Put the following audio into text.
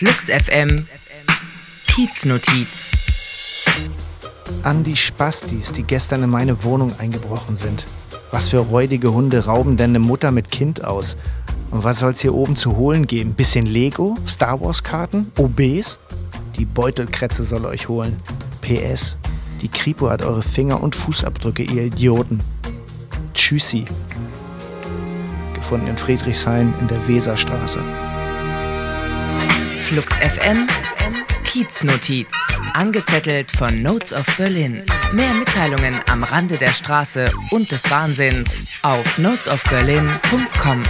Flux FM Kieznotiz. An die Spastis, die gestern in meine Wohnung eingebrochen sind. Was für räudige Hunde rauben denn eine Mutter mit Kind aus? Und was soll's hier oben zu holen geben? Bisschen Lego? Star Wars Karten? OBs? Die Beutelkrätze soll euch holen. PS. Die Kripo hat eure Finger- und Fußabdrücke, ihr Idioten. Tschüssi. Gefunden in Friedrichshain in der Weserstraße. Flux FM Kieznotiz. Angezettelt von Notes of Berlin. Mehr Mitteilungen am Rande der Straße und des Wahnsinns auf notesofberlin.com.